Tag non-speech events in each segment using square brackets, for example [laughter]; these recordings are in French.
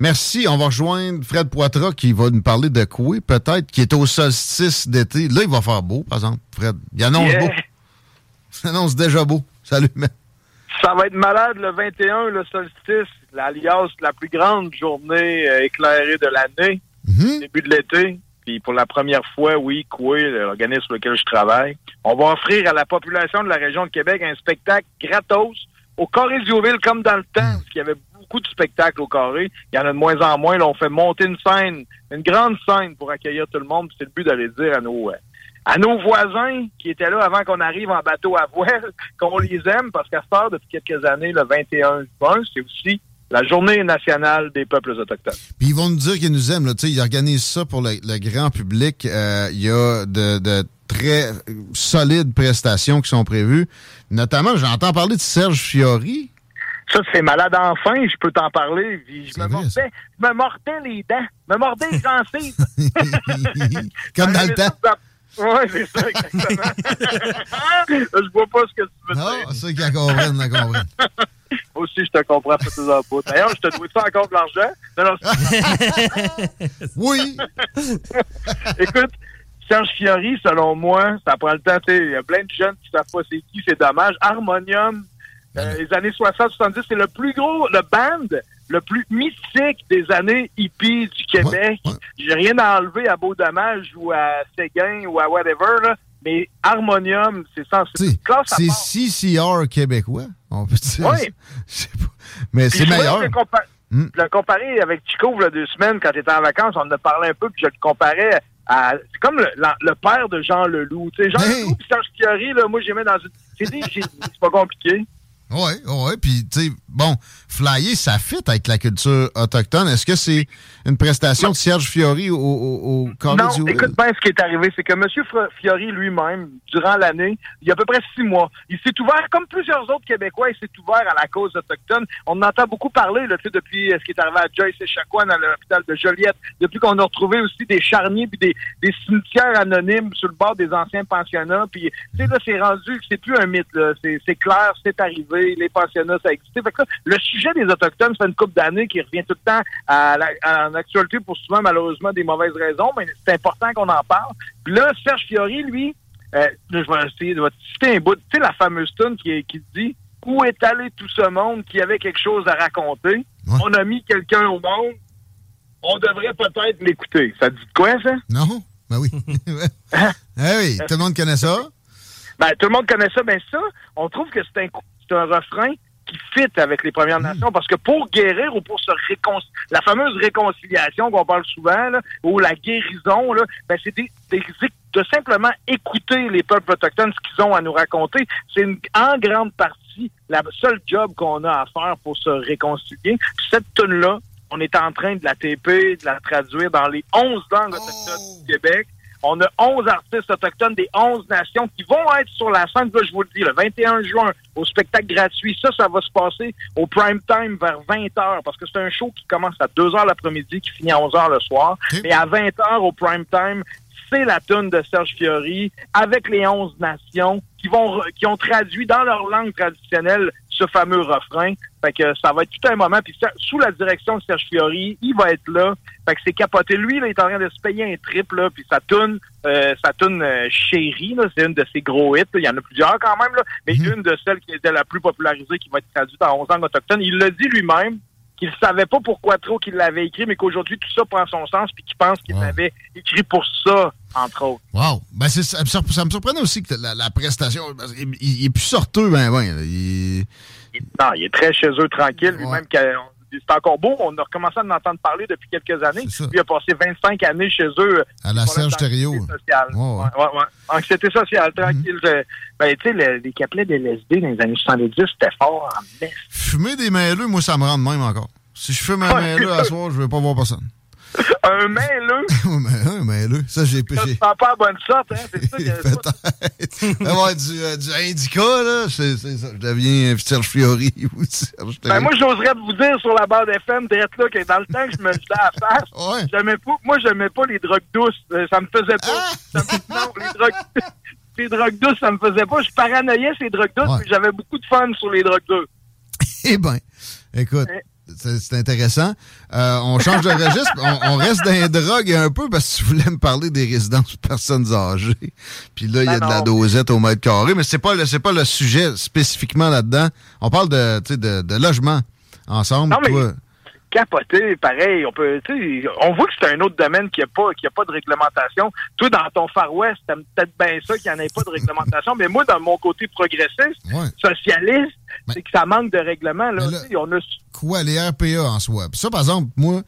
Merci. On va rejoindre Fred Poitras qui va nous parler de quoi, peut-être, qui est au solstice d'été. Là, il va faire beau, par exemple, Fred. Il annonce Yeah. beau. Il annonce déjà beau. Salut, man. Ça va être malade le 21, le solstice, l'alias la plus grande journée euh, éclairée de l'année, début de l'été. Puis pour la première fois, oui, Coué, l'organisme sur lequel je travaille, on va offrir à la population de la région de Québec un spectacle gratos au Haut-Ville comme dans le temps, parce qu'il y avait beaucoup de spectacles au Carré. Il y en a de moins en moins. Là, on fait monter une scène, une grande scène pour accueillir tout le monde. C'est le but d'aller dire à nos euh, à nos voisins qui étaient là avant qu'on arrive en bateau à voile, [laughs] qu'on les aime, parce qu'à ce depuis quelques années, le 21 juin, c'est aussi la journée nationale des peuples autochtones. Puis ils vont nous dire qu'ils nous aiment. Là. Ils organisent ça pour le, grand public. Euh, Il y a de, très solides prestations qui sont prévues. Notamment, j'entends parler de Serge Fiori. Ça, c'est malade enfin, je peux t'en parler. Puis je me mordais, je me mordais les dents, je me mordais les gencives. [laughs] Comme dans le temps. Oui, c'est ça, exactement. [laughs] je vois pas ce que tu veux Non, dire. ceux qui la comprennent, la comprennent. Moi aussi, je te comprends pas en bout. D'ailleurs, je te dois ça encore de l'argent. Non, non, [laughs] oui. Écoute, Serge Fiori, selon moi, ça prend le temps. tu sais, Il y a plein de jeunes qui savent pas c'est qui, c'est dommage. Harmonium, euh, les années 60-70, c'est le plus gros, le band le plus mystique des années hippies du Québec. J'ai rien à enlever à Beau Dommage ou à Séguin ou à whatever, là, mais Harmonium, c'est une classe C'est. CCR québécois. On peut dire. Oui. [laughs] Je. Mais c'est je meilleur. le compa- Hmm? le comparer avec Chico, il y a deux semaines, quand il était en vacances, on en a parlé un peu, puis je le comparais à... C'est comme le, la- le père de Jean Leloup. Tu sais, Jean Leloup puis Serge Fiori, là, moi, j'ai mis dans une... C'est des génies, c'est pas compliqué. Oui, oui. Puis, tu sais, bon, flyer, ça fit avec la culture autochtone. Est-ce que c'est une prestation de Serge Fiori au, au, au Non, du écoute bien ce qui est arrivé, c'est que M. Fiori lui-même, durant l'année, il y a à peu près six mois, il s'est ouvert, comme plusieurs autres Québécois, il s'est ouvert à la cause autochtone. On en entend beaucoup parler, là, tu sais, depuis euh, ce qui est arrivé à Joyce et Chacoan à l'hôpital de Joliette, depuis qu'on a retrouvé aussi des charniers puis des, des cimetières anonymes sur le bord des anciens pensionnats. Puis, tu sais, là, c'est rendu que c'est plus un mythe, là. C'est clair, c'est arrivé, les pensionnats, ça. Fait que là, le sujet des Autochtones, ça fait une couple d'années qui revient tout le temps à la, à l'actualité pour souvent, malheureusement, des mauvaises raisons, mais c'est important qu'on en parle. Puis là, Serge Fiori, lui, euh, je vais essayer de te citer un bout. Tu sais, la fameuse tune qui, qui dit Où est allé tout ce monde qui avait quelque chose à raconter? On a mis quelqu'un au monde. On devrait peut-être l'écouter. Ça dit quoi, ça? Non? Ben oui. [laughs] [laughs] Eh oui, tout le monde connaît ça. Ben, tout le monde connaît ça. Ben ça, on trouve que c'est un, cou- c'est un refrain qui fit avec les Premières Nations parce que pour guérir ou pour se réconcilier, la fameuse réconciliation qu'on parle souvent, là, ou la guérison, là, ben c'est des, des- de simplement écouter les peuples autochtones, ce qu'ils ont à nous raconter. C'est une- en grande partie la seule job qu'on a à faire pour se réconcilier. Cette tune-là, on est en train de la TP, de la traduire dans les 11 langues autochtones du Québec. On a 11 artistes autochtones des 11 nations qui vont être sur la scène, là, je vous le dis, le 21 juin, au spectacle gratuit. Ça, ça va se passer au prime time vers 20 h parce que c'est un show qui commence à 2 h l'après-midi, qui finit à 11 h le soir. Mais à 20 h au prime time, c'est la tune de Serge Fiori avec les 11 nations qui vont qui ont traduit dans leur langue traditionnelle ce fameux refrain. Fait que ça va être tout un moment. Puis sous la direction de Serge Fiori, il va être là. Fait que c'est capoté. Lui, là, il est en train de se payer un trip, là, puis ça tourne, euh, ça tourne euh, chérie, là. C'est une de ses gros hits. Il y en a plusieurs quand même, là. Mais Mhm. une de celles qui était la plus popularisée, qui va être traduite en 11 langues autochtones. Il l'a dit lui-même qu'il savait pas pourquoi trop qu'il l'avait écrit, mais qu'aujourd'hui tout ça prend son sens, puis qu'il pense qu'il Wow. l'avait écrit pour ça, entre autres. Wow. Ben, c'est, ça, me sur- ça me surprenait aussi que la, la prestation. il, il est plus sorteux, ben, ben. Il- Il- non, il est très chez eux, tranquille. Ouais. Lui-même, c'est encore beau. On a recommencé à en entendre parler depuis quelques années. Lui a passé 25 années chez eux. À la Serge Thériault. sociale. Ouais, ouais. Ouais. Anxiété sociale, tranquille. Je- Ben, tu sais, le- les capelets des LSD dans les années 70, c'était fort en messe. Fumer des mailleux, moi, ça me rend de même encore. Si je fume un mailleux à soir, je vais pas voir personne. [laughs] Un mêleux, [laughs] un mailleux, ça, j'ai sent pas à bonne sorte, hein. C'est ça [laughs] que Peut-être. Du, euh, du indica, là, c'est ça. Je deviens Serge Fiori ou Serge Ben, moi, j'oserais vous dire sur la barre FM, d'être là, que dans le temps que je me jetais à la face, Ouais. j'aimais pas, moi, j'aimais pas les drogues douces. Euh, Ça me faisait pas. Ah! Ça me- non, les drogues, les drogues douces, ça me faisait pas. Je paranoïais ces drogues douces, Ouais. j'avais beaucoup de fun sur les drogues douces. Eh ben, écoute, Eh. C'est intéressant. Euh, on change de [laughs] registre, on, on reste dans les drogues un peu parce que tu voulais me parler des résidences pour personnes âgées. Puis là, il y a Ben de la dosette au mètre carré, mais c'est pas le c'est pas le sujet spécifiquement là-dedans. On parle de, de, de logement ensemble. Non, mais- toi. Capoté, pareil. On peut, on voit que c'est un autre domaine qui a pas, qui a pas de réglementation. Toi, dans ton Far West, t'aimes peut-être bien ça qu'il n'y en ait pas de réglementation. mais moi, dans mon côté progressiste, Ouais. socialiste, Ben- c'est que ça manque de règlement, là. On a, quoi, les RPA en soi. Ça, par exemple, moi,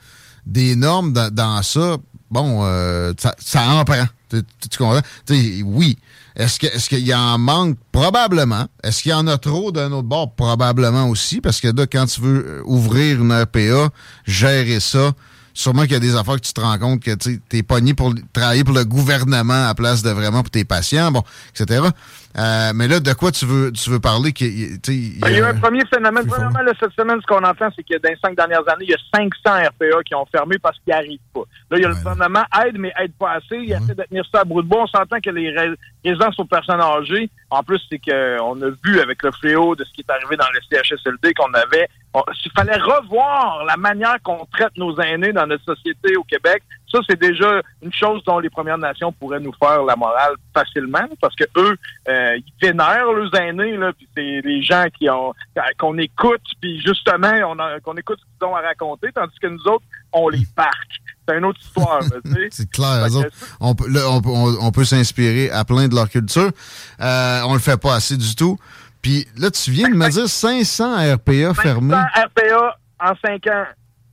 des normes dans, ça, bon, euh, ça, ça en prend. Tu, tu- comprends? Oui. Est-ce que est-ce qu'il y en manque? Probablement. Est-ce qu'il y en a trop d'un autre bord? Probablement aussi. Parce que là, quand tu veux euh, ouvrir une RPA, gérer ça, sûrement qu'il y a des affaires que tu te rends compte que tu es pogné pour travailler pour le gouvernement à place de vraiment pour tes patients, bon, etc. Euh, mais là, de quoi tu veux tu veux parler? sais, il y Ben, Il y a a- un premier phénomène. Là, cette semaine, ce qu'on entend, c'est que dans les cinq dernières années, il y a 500 RPA qui ont fermé parce qu'ils n'y arrivent pas. Là, il y a le Ouais, gouvernement aide, mais aide pas assez. Il essaie de tenir ça à bout de bois. On s'entend que les ré- résidences aux personnes âgées, en plus, c'est qu'on a vu avec le fléau de ce qui est arrivé dans le CHSLD qu'on avait, il fallait revoir la manière qu'on traite nos aînés dans notre société au Québec. Ça, c'est déjà une chose dont les Premières Nations pourraient nous faire la morale facilement, parce que eux, euh, ils vénèrent leurs aînés, là, puis c'est les gens qui ont qu'on écoute, puis justement, on qu'on écoute ce qu'ils ont à raconter, tandis que nous autres, on les parque. C'est une autre histoire, là, tu sais. [laughs] C'est clair, Fait eux que autres, on peut, là, on, peut- on- on peut s'inspirer à plein de leur culture. Euh, on le fait pas assez du tout. Puis là, tu viens de me dire 500 RPA fermés. 500 RPA en cinq ans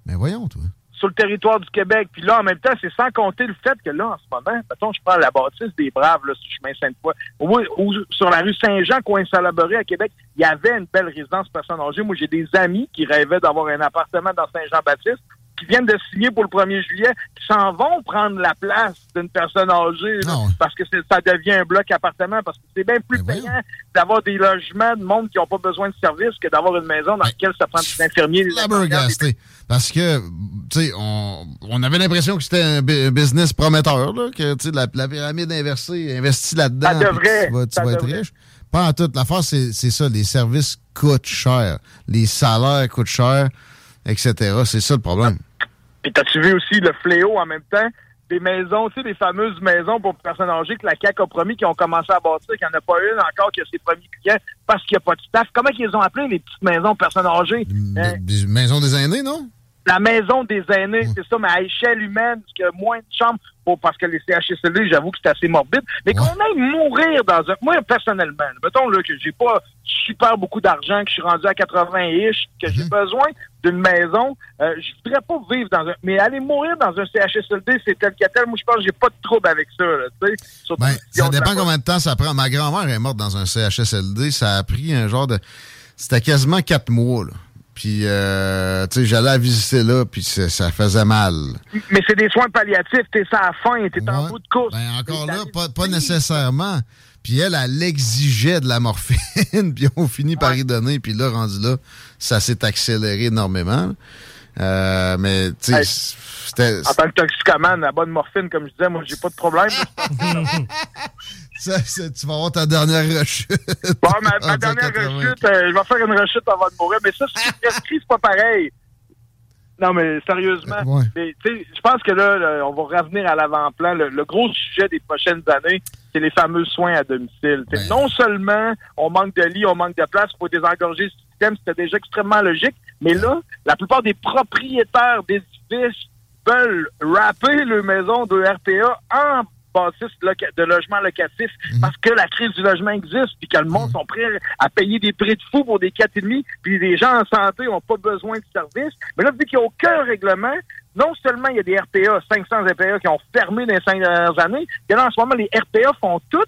Mais voyons, toi. sur le territoire du Québec. Puis là, en même temps, c'est sans compter le fait que là, en ce moment, mettons, je prends la bâtisse des Braves, là, sur le chemin Sainte-Foy, ou, ou sur la rue Saint-Jean, coin Salaberry à Québec, il y avait une belle résidence personne âgée. Moi, j'ai des amis qui rêvaient d'avoir un appartement dans Saint-Jean-Baptiste, qui viennent de signer pour le 1er juillet, qui s'en vont prendre la place d'une personne âgée, là, Ah parce que ça devient un bloc appartement, parce que c'est bien plus Ben payant d'avoir des logements de monde qui n'ont pas besoin de services que d'avoir une maison dans Ben, laquelle ça prend des infirmiers, des. Parce que, tu sais, on, on avait l'impression que c'était un, bu- un business prometteur, là, que, tu sais, la, la pyramide inversée, investis là-dedans, Ça puis devrait, tu vas, tu ça vas être devrait. riche. Pas en tout. L'affaire, c'est c'est ça. Les services coûtent cher. Les salaires coûtent cher, etc. C'est ça le problème. Puis t'as-tu vu aussi le fléau en même temps? Des maisons, tu sais, des fameuses maisons pour personnes âgées que la CAQ a promis qui ont commencé à bâtir, qu'il n'y en a pas une encore qui a ses premiers clients parce qu'il n'y a pas de staff. Comment qu'ils ont appelé les petites maisons personnes âgées? Hein? Des maisons des aînés, non? La maison des aînés, c'est ça, mais à échelle humaine, parce qu'il y a moins de chambres, pour, parce que les CHSLD, j'avoue que c'est assez morbide, mais qu'on aille mourir dans un... Moi, personnellement, mettons là, que j'ai pas super beaucoup d'argent, que je suis rendu à 80-ish, que j'ai besoin d'une maison, euh, je voudrais pas vivre dans un... Mais aller mourir dans un CHSLD, c'est tel que tel. Moi, je pense que j'ai pas de trouble avec ça, là. Surtout Ben, si ça dépend combien de temps ça prend. Ma grand-mère est morte dans un CHSLD. Ça a pris un genre de. C'était quasiment quatre mois, là. Puis, euh, tu sais, j'allais la visiter là, puis ça, faisait mal. Mais c'est des soins palliatifs, t'es la fin, t'es en Ouais. bout de course. Ben, encore là, pas nécessairement. Puis elle, elle exigeait de la morphine, [laughs] puis on finit par y donner, puis là, rendu là, ça s'est accéléré énormément. Euh, mais, tu sais, Hey. c'était... En tant que toxicomane, la bonne morphine, comme je disais, moi, j'ai pas de problème. [laughs] Ça, ça, tu vas avoir ta dernière rechute. Bon, ma, [laughs] ma dernière rechute, euh, je vais faire une rechute avant de mourir, mais ça, c'est prescrit, c'est pas pareil. Non, mais sérieusement, Ouais. mais, tu sais, je pense que là, là, on va revenir à l'avant-plan. Le, le gros sujet des prochaines années, c'est les fameux soins à domicile. Ben. Non seulement on manque de lits, on manque de place, il faut désengorger le système, c'était déjà extrêmement logique, mais là, la plupart des propriétaires d'édifices veulent rapper leur maison de RPA en bâtisse loca- de logement locatif parce que la crise du logement existe puis que le monde sont prêts à payer des prix de fou pour des 4,5 puis les gens en santé ont pas besoin de services. Mais là, vu qu'il n'y a aucun règlement, non seulement il y a des RPA, 500 RPA qui ont fermé dans les cinq dernières années, que là, en ce moment, les RPA font tout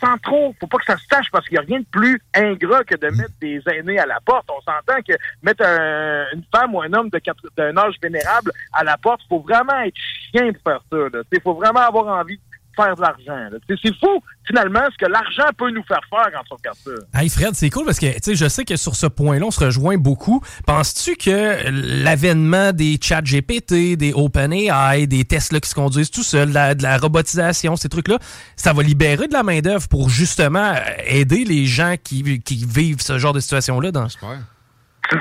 sans trop, faut pas que ça se sache parce qu'il n'y a rien de plus ingrat que de mettre des aînés à la porte. On s'entend que mettre un- une femme ou un homme d'un âge vénérable à la porte, faut vraiment être chien de faire ça. Il faut vraiment avoir envie faire de l'argent. là. Tu sais, C'est fou, finalement, ce que l'argent peut nous faire faire quand on regarde ça. Hey Fred, c'est cool parce que tu sais, je sais que sur ce point-là, on se rejoint beaucoup. Penses-tu que l'avènement des chats GPT, des OpenAI, des Tesla qui se conduisent tout seuls, de la, de la robotisation, ces trucs-là, ça va libérer de la main-d'œuvre pour justement aider les gens qui, qui vivent ce genre de situation-là dans.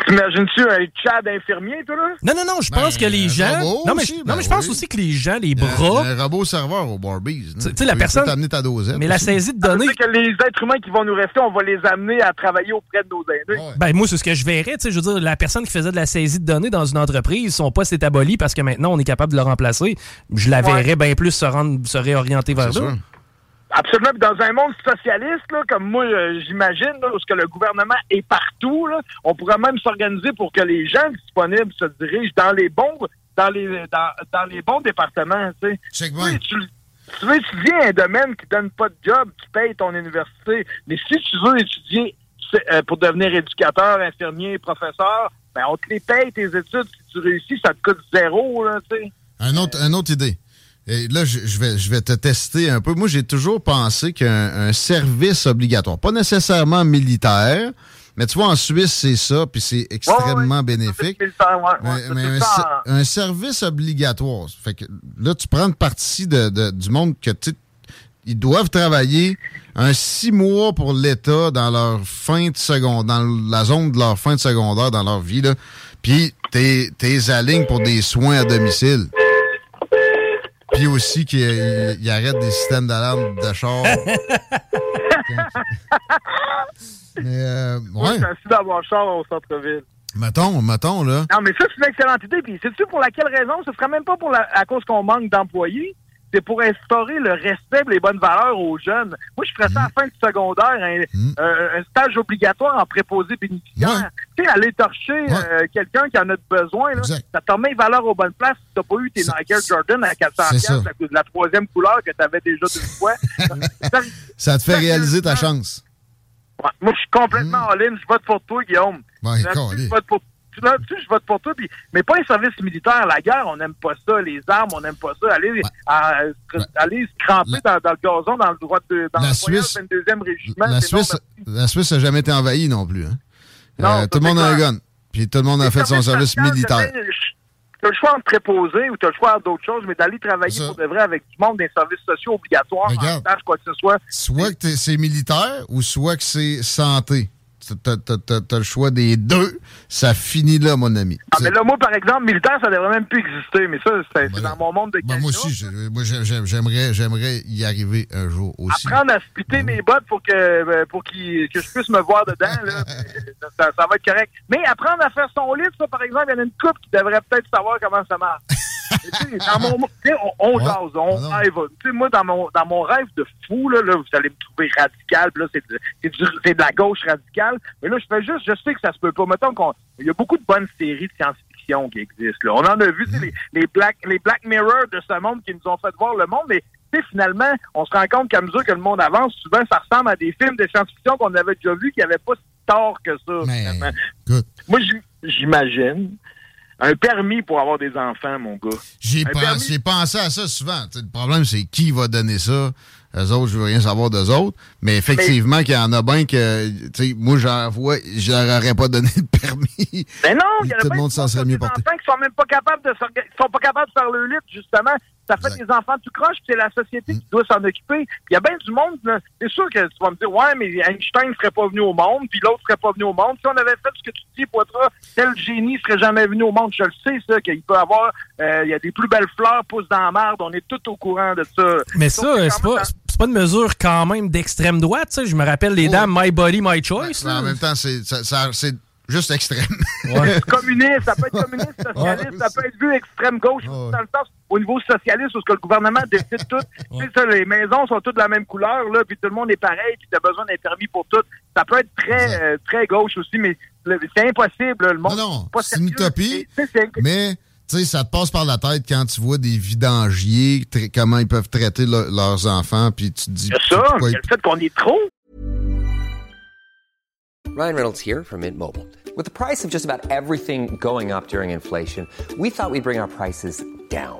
T'imagines-tu un chat d'infirmier, toi, là? Non, non, non, je pense Ben, que les gens. non, mais, aussi, non, ben mais je pense oui. aussi que les gens, les bras. un robot serveur au Barbies. Tu sais, la personne- t'amener ta dosette. Mais la saisie de données. que les êtres humains qui vont nous rester, on va les amener à travailler auprès de nos aînés. Ouais. Ben, moi, c'est ce que je verrais. Tu sais, je veux dire, la personne qui faisait de la saisie de données dans une entreprise, son poste est aboli parce que maintenant, on est capable de le remplacer. Je la Ouais. verrais bien plus se, rendre, se réorienter vers sûr. Absolument. Dans un monde socialiste, là, comme moi, euh, j'imagine, là, où ce que le gouvernement est partout, là, on pourrait même s'organiser pour que les gens disponibles se dirigent dans les bons, dans les, dans, dans les bons départements. Tu sais. Oui, tu, tu veux étudier un domaine qui donne pas de job, qui paye ton université, mais si tu veux étudier euh, pour devenir éducateur, infirmier, professeur, ben on te les paye tes études. Si tu réussis, ça te coûte zéro, là, tu sais. Un autre, une autre idée. Et là, je, je vais, je vais te tester un peu. Moi, j'ai toujours pensé qu'un un service obligatoire, pas nécessairement militaire, mais tu vois, en Suisse, c'est ça, puis c'est extrêmement Ouais, ouais. bénéfique. Militaire, ouais, Mais, un, ça ser- un service obligatoire. Fait que là, tu prends une partie de, de- du monde que tu ils doivent travailler un six mois pour l'État dans leur fin de secondaire, dans la zone de leur fin de secondaire, dans leur vie, là. Puis, t'es, t'es alignes pour des soins à domicile. Puis aussi qu'ils ils- ils arrêtent des systèmes d'alarme de char. [laughs] Mais, euh, Moi, ouais, je suis assis dans mon char au centre-ville. mettons, mettons, là. Non, mais ça, c'est une excellente idée. Puis, sais-tu pour laquelle raison? Ce serait même pas pour la, à cause qu'on manque d'employés. C'est pour instaurer le respect et les bonnes valeurs aux jeunes. Moi, je ferais ça à la fin du secondaire, un, Mm. euh, un stage obligatoire en préposé bénéficiaire. Ouais. Tu sais, aller torcher Ouais. euh, quelqu'un qui en a besoin, là, ça te remet les valeurs aux bonnes places. Si t'as pas eu tes Nike Jordan à 400 c'est ça. piastres à cause de la troisième couleur que tu avais déjà deux fois. [laughs] Ça- Ça te fait réaliser ta chance. Ouais, Moi, je suis complètement Mm. all-in. Je vote pour toi, Guillaume. Je vote pour Là-dessus, je vote pour toi. Puis, mais pas un service militaire. La guerre, on n'aime pas ça. Les armes, on n'aime pas ça. Aller, à- Ouais. aller se cramper La- dans, dans le gazon, dans le droit de, dans La le Suisse- 22e régiment. La non, Suisse, la Suisse n'a jamais été envahie non plus. Hein? Non, Euh, tout le monde a un gun. Puis tout le monde a fait son service militaire. Tu as le choix entre préposer ou tu as le choix d'autres choses, mais d'aller travailler pour de vrai avec du monde des services sociaux obligatoires, en regarde. stage, quoi que ce soit. Soit que c'est militaire ou soit que c'est santé. T'as t'as- t'as- t'as le choix des deux. Ça finit là, mon ami. Ah, mais là, moi, par exemple, militaire, ça devrait même plus exister, mais ça, c'est Ben dans mon monde de Ben, moi aussi, moi, j'ai- j'ai- j'aimerais j'aimerais y arriver un jour aussi. apprendre à splitter mes bottes pour que euh, pour qu'il- que je puisse me voir dedans, là, [laughs] ça, ça va être correct. Mais apprendre à faire son lit, ça, par exemple, il y en a une couple qui devrait peut-être savoir comment ça marche. [laughs] Mais tu sais, dans mon, tu sais, on, on Ouais. jase, on Ah rêve. Tu sais, moi, dans mon, dans mon rêve de fou, là, là, vous allez me trouver radical, là, c'est de, la gauche radicale. Mais là, je fais juste, je sais que ça se peut pas. Mettons qu'on, il y a beaucoup de bonnes séries de science-fiction qui existent, là. On en a vu, Mm. les, les Black, les Black Mirror de ce monde qui nous ont fait voir le monde, mais tu sais, finalement, on se rend compte qu'à mesure que le monde avance, souvent, ça ressemble à des films de science-fiction qu'on avait déjà vus qui n'avaient pas si tort que ça. Mais, Moi, j'im- j'imagine un permis pour avoir des enfants, mon gars. J'ai Un pen- permis. j'ai pensé à ça souvent. Tu sais, le problème, c'est qui va donner ça? Eux autres, je veux rien savoir d'eux autres. Mais effectivement, qu'il y en a bien que, tu sais, moi, j'en vois, je leur aurais pas donné de permis. Mais non, il y a Tout le monde s'en serait mieux porté. qui sont même pas capables de sont pas capables de faire le lit, justement. Ça fait Exact. des enfants tout croche, c'est la société qui doit s'en occuper. Il y a bien du monde, là. c'est sûr que tu vas me dire, ouais, mais Einstein serait pas venu au monde, puis l'autre serait pas venu au monde. Si on avait fait ce que tu dis, Poitras, tel génie serait jamais venu au monde. Je le sais, ça, qu'il peut avoir, euh, il y a des plus belles fleurs poussent dans la marde. On est tout au courant de ça. Mais Sauf ça, c'est pas, c'est pas une mesure quand même d'extrême droite. Je me rappelle les Oh. dames My Body, My Choice. Mais en même temps, c'est juste extrême. [laughs] [laughs] communiste, ça peut être communiste, socialiste, ça peut être vu extrême gauche, Ouais. dans le sens au niveau socialiste, où ce que le gouvernement décide tout. [laughs] Tu sais, ça, les maisons sont toutes de la même couleur, là, puis tout le monde est pareil, puis tu as besoin d'un permis pour tout. Ça peut être très, euh, très gauche aussi, mais c'est impossible, le monde. Non, non, c'est une utopie, Mais, tu sais, ça te passe par la tête quand tu vois des vidangiers, comment ils peuvent traiter le- leurs enfants, puis tu te dis. A ça, il y a le fait qu'on est trop. Ryan Reynolds here from Mint Mobile. With the price of just about everything going up during inflation, we thought we'd bring our prices down.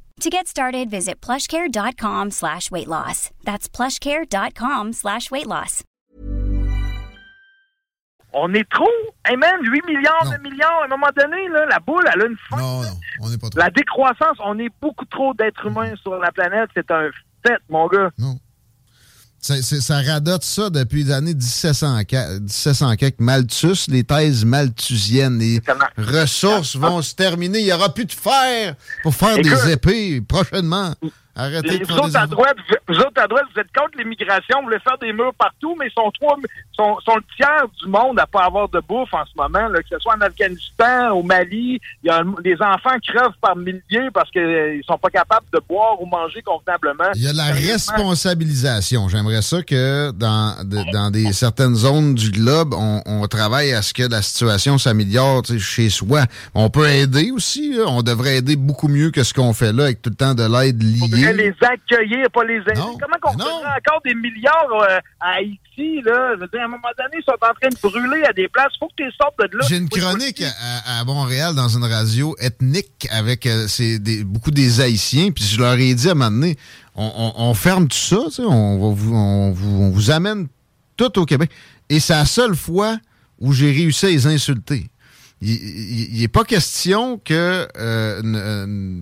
To get started, visit plushcare.com slash weight loss. That's plushcare.com slash weight loss. On est trop. Hey man, 8 milliards, Non. 9 milliards, à un moment donné, là, la boule, elle a une fin. Non, non, on n'est pas trop. La décroissance, on est beaucoup trop d'êtres humains sur la planète. C'est un fait, mon gars. Non. Ça radote ça depuis les années 1700, qua- 1700 quelques. Malthus, les thèses malthusiennes, les Exactement. ressources vont se terminer. Il n'y aura plus de fer pour faire Écoute, des épées prochainement. Arrêtez Les, de vous, autres à droite, vous, vous autres à droite, vous êtes contre l'immigration, vous voulez faire des murs partout, mais ils sont, trois, sont, sont le tiers du monde à pas avoir de bouffe en ce moment, là, que ce soit en Afghanistan, au Mali. Il y a des enfants crevent par milliers parce qu'ils sont pas capables de boire ou manger convenablement. Il y a de la responsabilisation. J'aimerais ça que dans, de- dans des certaines zones du globe, on, on travaille à ce que la situation s'améliore chez soi. On peut aider aussi. là. On devrait aider beaucoup mieux que ce qu'on fait là avec tout le temps de l'aide faudrait les accueillir, pas les aider. Non, Comment qu'on ferait encore des milliards euh, à Haïti, là? Je veux dire, à un moment donné, ils sont en train de brûler à des places. Faut que tu sortes de là. J'ai une chronique à, à Montréal dans une radio ethnique avec euh, des- beaucoup des Haïtiens. Puis je leur ai dit à un moment donné, on, on- on ferme tout ça, tu sais, on, va vous, on, vous, on vous amène tout au Québec. Et c'est la seule fois où j'ai réussi à les insulter. Il n'est pas question que euh,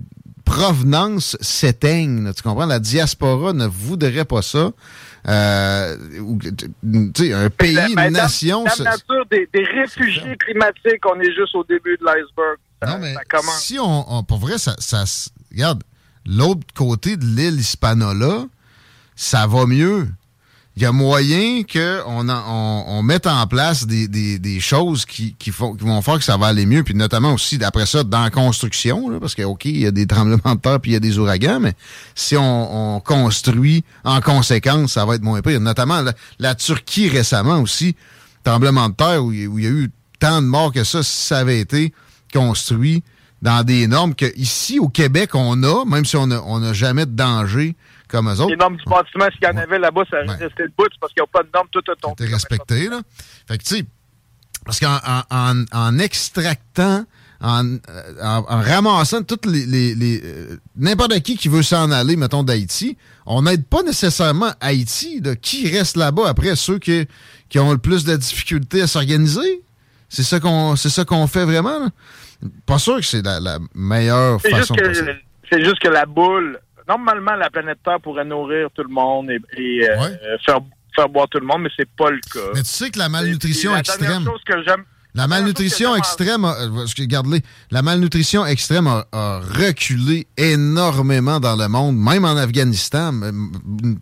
provenance s'éteigne. là, Tu comprends? La diaspora ne voudrait pas ça. Euh, ou, tu sais, un pays, une nation... Ça- la nature des, des réfugiés climatiques, on est juste au début de l'iceberg. Non, mais ça commence. si on, on- Pour vrai, ça, ça Regarde, l'autre côté de l'île Hispanola, ça va mieux. Il y a moyen qu'on on, on mette en place des, des- des choses qui, qui, font, qui vont faire que ça va aller mieux. Puis notamment aussi, d'après ça, dans la construction, là, parce que, OK, il y a des tremblements de terre puis il y a des ouragans, mais si on, on construit en conséquence, ça va être moins pire. Notamment la, la Turquie récemment aussi, tremblement de terre où, il y a eu tant de morts que ça, si ça avait été construit dans des normes que ici au Québec on a, même si on n'a on a jamais de danger comme eux autres. Les normes du bâtiment, s'il y en Ouais. avait là-bas, ça restait le bout, parce qu'il n'y a pas de normes, tout a tombé. C'était respecté, là. Fait que, tu sais, parce qu'en en, en- en extractant, en, euh, en- en ramassant toutes les... les- les, euh, N'importe qui qui veut s'en aller, mettons, d'Haïti, on n'aide pas nécessairement Haïti. là. Qui reste là-bas après ceux qui, qui ont le plus de difficultés à s'organiser? C'est ça qu'on c'est ça qu'on fait vraiment, là? Pas sûr que c'est la, la meilleure façon c'est juste que la boule, normalement, la planète Terre pourrait nourrir tout le monde et, et, euh, faire, faire boire tout le monde, mais c'est pas le cas. Mais tu sais que la malnutrition la extrême... chose que j'aime, La malnutrition extrême, regarde-les, la malnutrition extrême a, a, reculé énormément dans le monde, même en Afghanistan,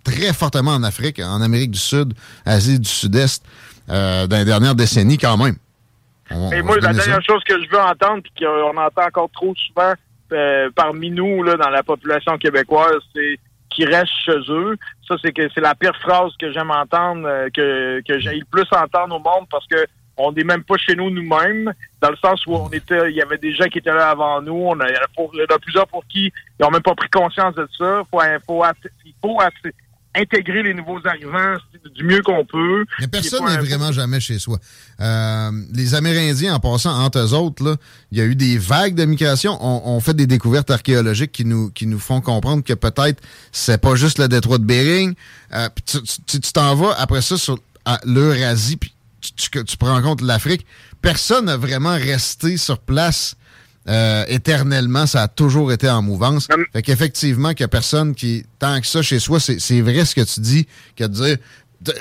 très fortement en Afrique, en Amérique du Sud, Asie du Sud-Est, euh, dans les dernières décennies quand même. On, Et moi, la dernière chose que je veux entendre, puis qu'on entend encore trop souvent euh, parmi nous, là, dans la population québécoise, c'est qu'ils restent chez eux. Ça, c'est que c'est la pire phrase que j'aime entendre, euh, que, que j'ai le plus entendre au monde parce que on n'est même pas chez nous nous-mêmes, dans le sens où on était, il y avait des gens qui étaient là avant nous, on a, il, y en a, plusieurs pour qui ils n'ont même pas pris conscience de ça. Faut, faut, il faut intégrer les nouveaux arrivants du mieux qu'on peut. Mais personne n'est vraiment jamais chez soi. Euh, les Amérindiens, en passant entre eux autres, il y a eu des vagues de migration. On, fait des découvertes archéologiques qui nous, qui nous font comprendre que peut-être c'est pas juste le détroit de Bering. Euh, tu t'en vas après ça sur l'Eurasie, puis tu, tu, tu, prends en compte l'Afrique. Personne n'a vraiment resté sur place euh, éternellement, ça a toujours été en mouvance. Fait qu'effectivement, qu'il n'y a personne qui, tant que ça chez soi, c'est vrai ce que tu dis, que de dire.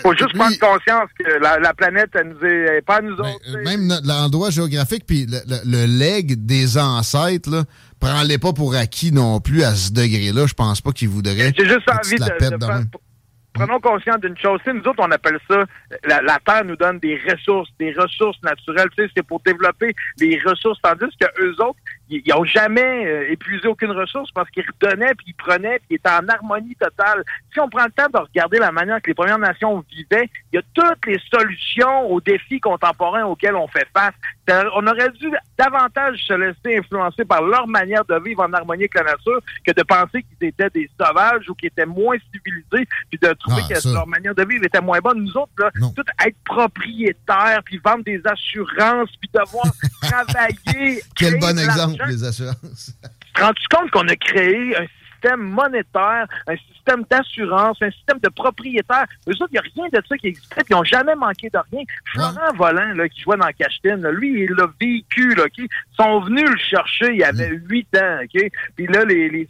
faut juste prendre conscience que la, planète, elle nous est, pas à nous ben, autres. même l'endroit géographique, puis le, le, leg des ancêtres, là, prends-les pas pour acquis non plus à ce degré-là. Je pense pas qu'ils voudraient. J'ai juste envie de, de, prenons conscience d'une chose. nous autres, on appelle ça, la, Terre nous donne des ressources, des ressources naturelles. C'est pour développer des ressources, tandis que eux autres, ils n'ont jamais euh, épuisé aucune ressource parce qu'ils redonnaient, puis ils prenaient, puis ils étaient en harmonie totale. Si on prend le temps de regarder la manière que les Premières Nations vivaient, il y a toutes les solutions aux défis contemporains auxquels on fait face. On aurait dû davantage se laisser influencer par leur manière de vivre en harmonie avec la nature que de penser qu'ils étaient des sauvages ou qu'ils étaient moins civilisés, puis de trouver ah, que leur manière de vivre était moins bonne. Nous autres, là, tout être propriétaires, puis vendre des assurances, puis devoir [laughs] travailler. Quel bon exemple, les assurances. Tu te rends compte qu'on a créé un système monétaire, un système d'assurance, un système de propriétaire. Eux autres, il n'y a rien de ça qui existait, puis ils n'ont jamais manqué de rien. Florent Volant, là, qui jouait dans Cachetine, lui, il l'a vécu, là, Ils sont venus le chercher, il avait mm. huit ans, OK? Puis là, les, les,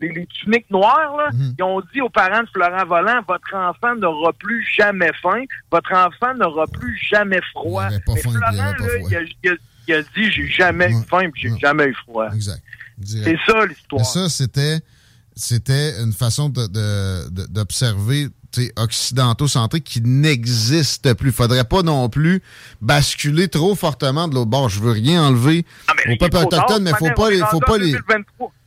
les, tuniques noires, là, mm. ils ont dit aux parents de Florent Volant, votre enfant n'aura plus jamais faim, votre enfant n'aura plus jamais froid. Mais Florent, là, il a, dit, j'ai jamais eu faim, j'ai jamais eu froid. Exact. C'est ça l'histoire. Ça, c'était c'était une façon d'observer de, occidentaux-centrés qui n'existe plus. Faudrait pas non plus basculer trop fortement de l'autre bord. Je veux rien enlever ah, aux peuples autochtones, mais faut pas les, faut pas les,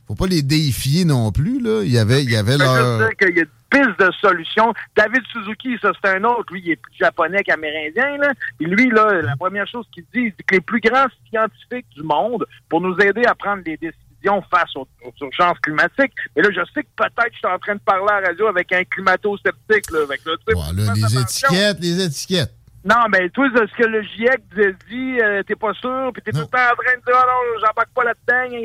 faut pas les déifier non plus, là. Il y avait, il y avait leur... qu'il y a une piste de solution. David Suzuki, ça, c'est un autre. Lui, il est plus japonais qu'amérindien, là. Et lui, là, la première chose qu'il dit, c'est que les plus grands scientifiques du monde, pour nous aider à prendre des décisions face aux, urgences climatiques. Mais là, je sais que peut-être je suis en train de parler à la radio avec un climato-sceptique. Là, avec, les étiquettes, les étiquettes. Non, mais toi, ce que le GIEC dit, euh, t'es pas sûr, puis t'es tout le temps en train de dire, oh non, j'embarque pas là-dedans.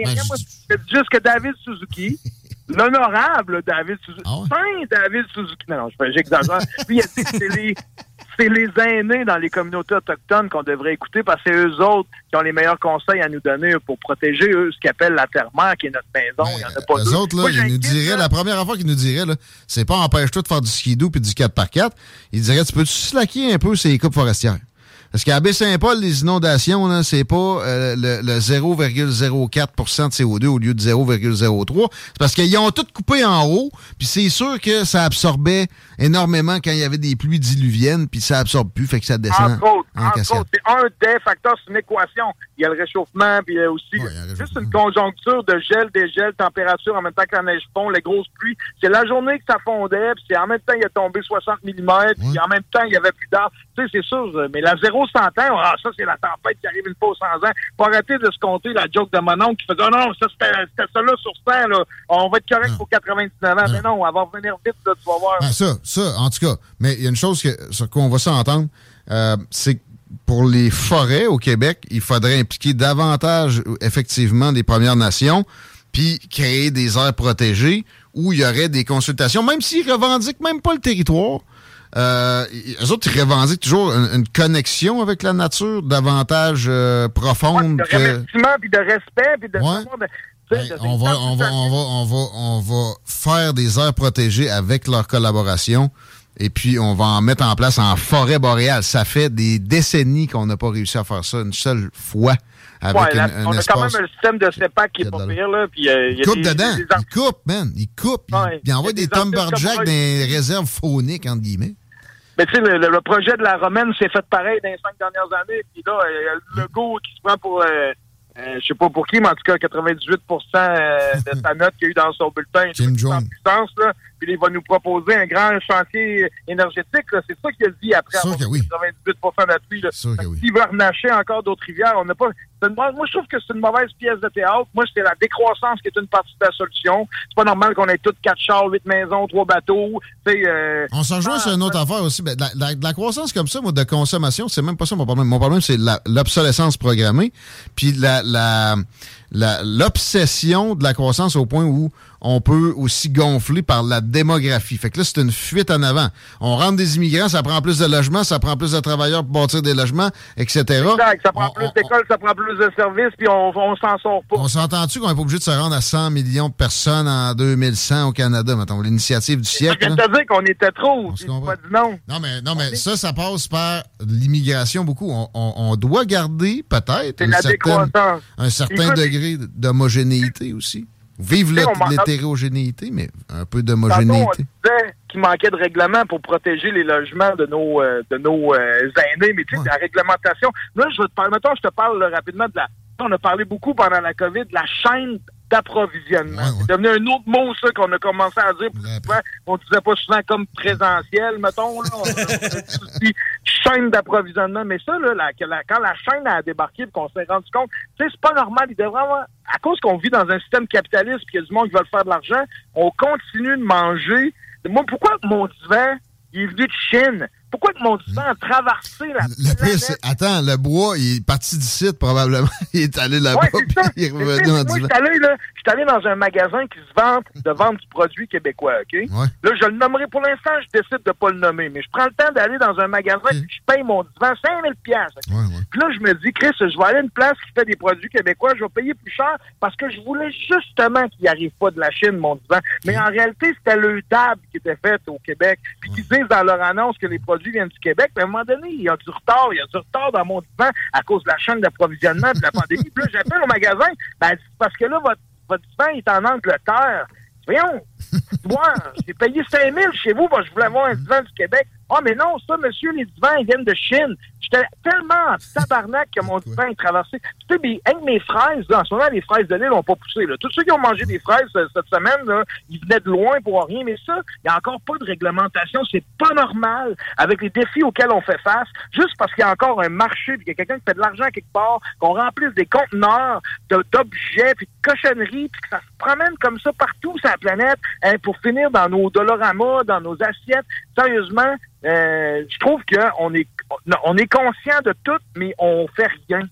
Ben, c'est juste que David Suzuki, [laughs] l'honorable David Suzuki, ah Saint David Suzuki, non, j'exagère. Puis il a dit c'est les, aînés dans les communautés autochtones qu'on devrait écouter parce que c'est eux autres qui ont les meilleurs conseils à nous donner pour protéger eux, ce qu'ils appellent la terre-mère, qui est notre maison. Il y en a pas eux autres, là, ils nous diraient, la première fois qu'ils nous diraient, c'est pas empêche-toi de faire du skidoo puis du 4x4. Ils diraient, tu peux te slacker un peu ces coupes forestières? Parce qu'à Baie-Saint-Paul, les inondations, c'est pas euh, le, 0,04% de CO2 au lieu de 0,03. C'est parce qu'ils ont tout coupé en haut, puis c'est sûr que ça absorbait énormément quand il y avait des pluies diluviennes, puis ça absorbe plus, fait que ça descend autres, en C'est un des facteurs, c'est une équation. Il y a le réchauffement, puis il y a aussi juste une conjoncture de gel, dégel, température en même temps que la neige fond, les grosses pluies. C'est la journée que ça fondait, puis c'est en même temps il a tombé 60 mm, puis en même temps il y avait plus d'arbres. Tu sais, c'est sûr, mais la zéro 100 ans, ah, ça, c'est la tempête qui arrive une fois aux 100 ans. Faut arrêter de se compter la joke de mon oncle qui faisait, oh non, ça, c'était ça là sur 100, là. On va être correct pour 99 ans. Mais non, on va revenir vite, là, tu vas voir. Ah, ça, ça, en tout cas. Mais il y a une chose que, sur quoi on va s'entendre, euh, c'est que pour les forêts au Québec, il faudrait impliquer davantage, effectivement, des Premières Nations, puis créer des aires protégées où il y aurait des consultations, même s'ils revendiquent même pas le territoire, euh, eux autres, ils revendiquent toujours une, connexion avec la nature davantage euh, profonde. de remerciement, puis de respect, puis de... on, va, on, va, on, va, on, va, on va faire des aires protégées avec leur collaboration Et puis, on va en mettre en place en forêt boréale. Ça fait des décennies qu'on n'a pas réussi à faire ça une seule fois. Avec Ouais, là, une- un on a quand même un système de CEPAC qui Il y est pas pire, là. Puis, euh, il y Il a coupe des- dedans. des- Il coupe, man. Il coupe. Ouais. Il, envoie Il y des des comme dans les réserves fauniques, entre guillemets. Mais tu sais, le, le- projet de la Romaine s'est fait pareil dans les cinq dernières années. Puis là, euh, le go qui se prend pour, euh, euh, je sais pas pour qui, mais en tout cas, 98% euh, de sa note qu'il y a eu dans son bulletin. Kim Jong. puissance, là. Puis il va nous proposer un grand chantier énergétique. C'est ça qu'il a dit après avoir que oui. 98 d'appui. oui. S'il veut renacher encore d'autres rivières, on n'a pas. une- moi, je trouve que c'est une mauvaise pièce de théâtre. Moi, c'est la décroissance qui est une partie de la solution. C'est pas normal qu'on ait toutes quatre chars, huit maisons, trois bateaux. Euh, On s'en ah, sur une autre affaire aussi. Ben, de, la, la- croissance comme ça, moi, de consommation, c'est même pas ça mon problème. Mon problème, c'est l'obsolescence programmée, puis la- l'obsession de la croissance au point où on peut aussi gonfler par la démographie. Fait que là, c'est une fuite en avant. On rentre des immigrants, ça prend plus de logements, ça prend plus de travailleurs pour bâtir des logements, etc. Exact. Ça prend On- plus d'écoles, ça prend plus de services, puis on, on s'en sort pas. On s'entend-tu qu'on n'est pas obligé de se rendre à 100 millions de personnes en 2100 au Canada, mettons, l'initiative du siècle? de te dire qu'on était trop. On pas dit non. Non, mais, non, mais ça, ça passe par l'immigration beaucoup. On, doit garder peut-être un certain Écoute, degré d'homogénéité aussi. Vive l'hétérogénéité, mais un peu Tantôt, on d'homogénéité. disait qu'il manquait de règlements pour protéger les logements de nos euh, de nos euh, aînés, mais tu sais, Ouais. la réglementation. Là, je te parler, mettons, je te parle là, rapidement de la. On a parlé beaucoup pendant la COVID de la chaîne d'approvisionnement. Ouais, ouais. C'est devenu un autre mot, ça, qu'on a commencé à dire plus souvent. On disait pas souvent comme présentiel, mettons, là? On a [laughs] dit chaîne d'approvisionnement. Mais ça, là, la- que la- quand la chaîne a débarqué et qu'on s'est rendu compte, tu sais, c'est pas normal. Il devrait avoir, à cause qu'on vit dans un système capitaliste et qu'il y a du monde qui veut faire de l'argent, on continue de manger. Moi, pourquoi mon divan, il est venu de Chine? Pourquoi que mon divan a traversé la Le planète? Attends, le bois, il est parti d'ici, probablement. [laughs] il est allé là-bas, Ouais, il est revenu sais, en moi, je suis allé, dans un magasin qui se vante de vendre du produit québécois, OK? Ouais. Là, je le nommerai pour l'instant, je décide de pas le nommer, mais je prends le temps d'aller dans un magasin puis je paye mon divan 5000 pièces. Ouais. Puis là, je me dis, Chris, je vais aller à une place qui fait des produits québécois, je vais payer plus cher parce que je voulais justement qu'il arrive pas de la Chine, mon divan. Mais en réalité, c'était le table qui était faite au Québec, puis qu'ils disent dans leur annonce que les produits viennent du Québec. Mais à un moment donné, il y a du retard, il y a du retard dans mon divan à cause de la chaîne d'approvisionnement de la pandémie. Puis là, j'appelle au magasin, ben, parce que là, votre, votre divan est en Angleterre. Voyons, moi, j'ai payé 5 000 chez vous je voulais avoir un divan du Québec. Ah, mais non, ça, monsieur, les divans, ils viennent de Chine. J'étais tellement en tabarnak que mon divan est traversé. Sais, avec mes fraises, en ce moment, les fraises de l'île n'ont pas poussé. Tous ceux qui ont mangé des fraises euh, cette semaine, ils venaient de loin pour rien. Mais ça, il n'y a encore pas de réglementation. C'est pas normal avec les défis auxquels on fait face. Juste parce qu'il y a encore un marché, puis qu'il y a quelqu'un qui fait de l'argent quelque part, qu'on remplisse des conteneurs d'objets, puis de cochonneries, puis que ça se promène comme ça partout sur la planète hein, pour finir dans nos doloramas, dans nos assiettes. Sérieusement, euh, je trouve qu'on est, on est conscient de tout, mais on fait rien.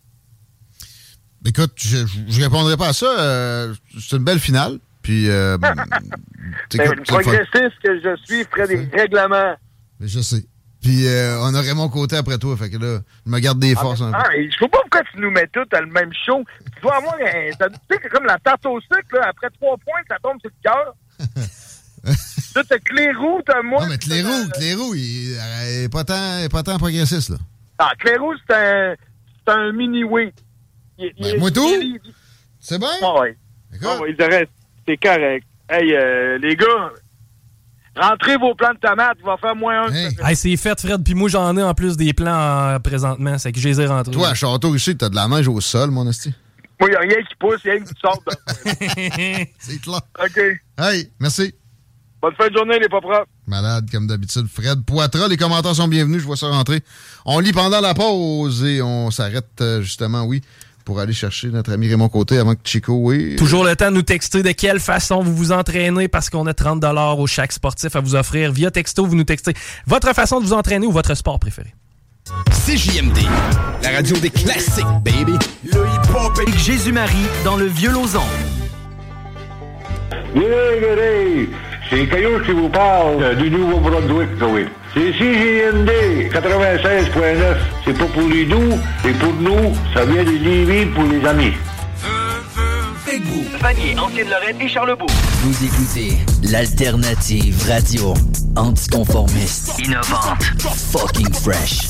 Écoute, je, je répondrai pas à ça. euh, c'est une belle finale. Puis, euh, [laughs] Ben, progressiste que je suis ferait des règlements. Mais Je sais. Puis, euh, on aurait mon côté après toi. Fait que là, je me garde des forces un peu. Ah, et je sais pas pourquoi tu nous mets tous à le même show. Tu dois avoir un. Tu sais, que comme la tarte au sucre, là, après trois points, ça tombe sur le cœur. [laughs] Là, t'as Clérou, t'as moi. Non, mais Clérou, Clérou, il, il est pas tant, il est pas tant progressiste, là. Ah, Clérou, c'est un, c'est un mini-oui. Il- il- Ben, moi tout? C'est bien? Ah ouais. Écoute, Ah ouais, il dirait, c'est correct. Hey, euh, les gars, rentrez vos plants de tomates, il va faire moins un. Hey. Hey, c'est fait, Fred. Puis moi, j'en ai en plus des plans euh, présentement. C'est que je les ai rentrés. toi, à Château ici, t'as de la neige au sol, mon esti. Moi, il n'y a rien qui pousse, il y a rien qui sort. de- [laughs] C'est clair. OK. Hey, merci. Bonne fin de journée, les pas propres. Malade, comme d'habitude. Fred Poitras, les commentaires sont bienvenus, je vois ça rentrer. On lit pendant la pause et on s'arrête euh, justement, oui, pour aller chercher notre ami Raymond Côté avant que Chico, oui. Toujours le temps de nous texter de quelle façon vous vous entraînez parce qu'on a 30 au chaque sportif à vous offrir. Via texto, vous nous textez votre façon de vous entraîner ou votre sport préféré. CJMD, la radio des classiques, baby. Le hip-hop Avec Jésus-Marie dans le vieux. Désolé, c'est Caillou qui vous parle euh, du Nouveau-Brunswick, oui. C'est CJMD 96.9. C'est pas pour les doux, c'est pour nous. Ça vient de Lévis pour les amis. Vanier, Ancienne-Lorraine et Charlebourg. Vous écoutez l'alternative radio. anticonformiste, innovante, fucking fresh.